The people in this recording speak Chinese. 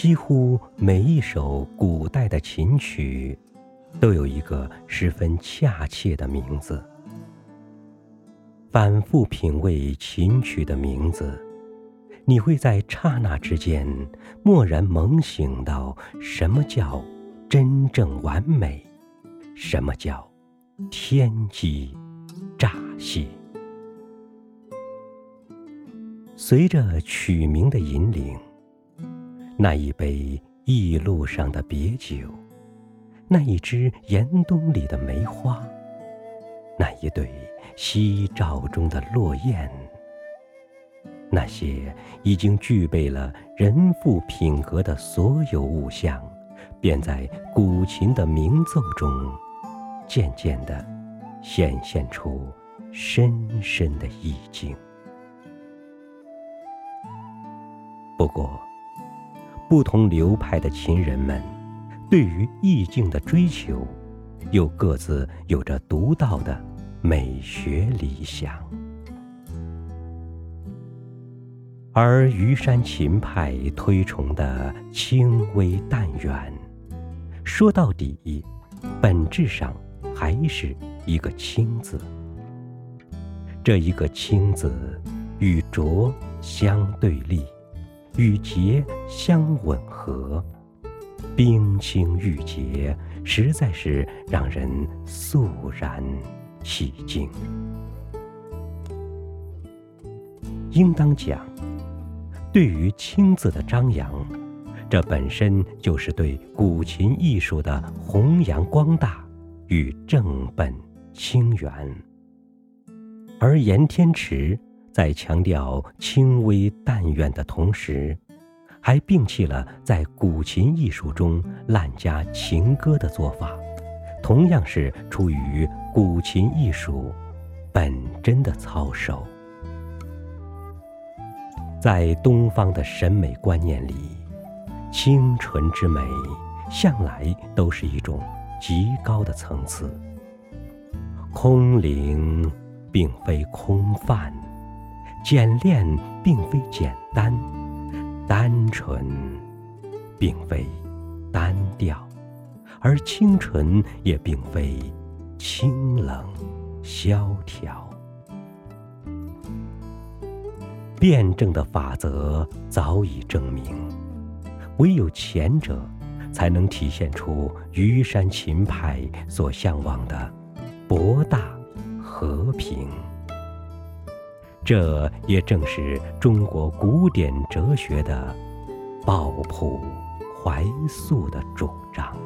几乎每一首古代的琴曲，都有一个十分恰切的名字。反复品味琴曲的名字，你会在刹那之间蓦然猛醒到什么叫真正完美，什么叫天机乍泄。随着曲名的引领。那一杯驿路上的别酒，那一支严冬里的梅花，那一对夕照中的落雁，那些已经具备了人妇品格的所有物象，便在古琴的鸣奏中，渐渐地显现出深深的意境。不过。不同流派的琴人们，对于意境的追求，又各自有着独到的美学理想。而虞山琴派推崇的轻微淡远，说到底，本质上还是一个“清”字。这一个“清”字，与浊相对立。与洁相吻合，冰清玉洁，实在是让人肃然起敬。应当讲，对于“清”字的张扬，这本身就是对古琴艺术的弘扬光大与正本清源。而严天池。在强调轻微淡远的同时，还摒弃了在古琴艺术中滥加情歌的做法，同样是出于古琴艺术本真的操守。在东方的审美观念里，清纯之美向来都是一种极高的层次。空灵并非空泛。简练并非简单，单纯并非单调，而清纯也并非清冷萧条。辩证的法则早已证明，唯有前者，才能体现出虞山琴派所向往的博大和平。这也正是中国古典哲学的抱朴怀素的主张。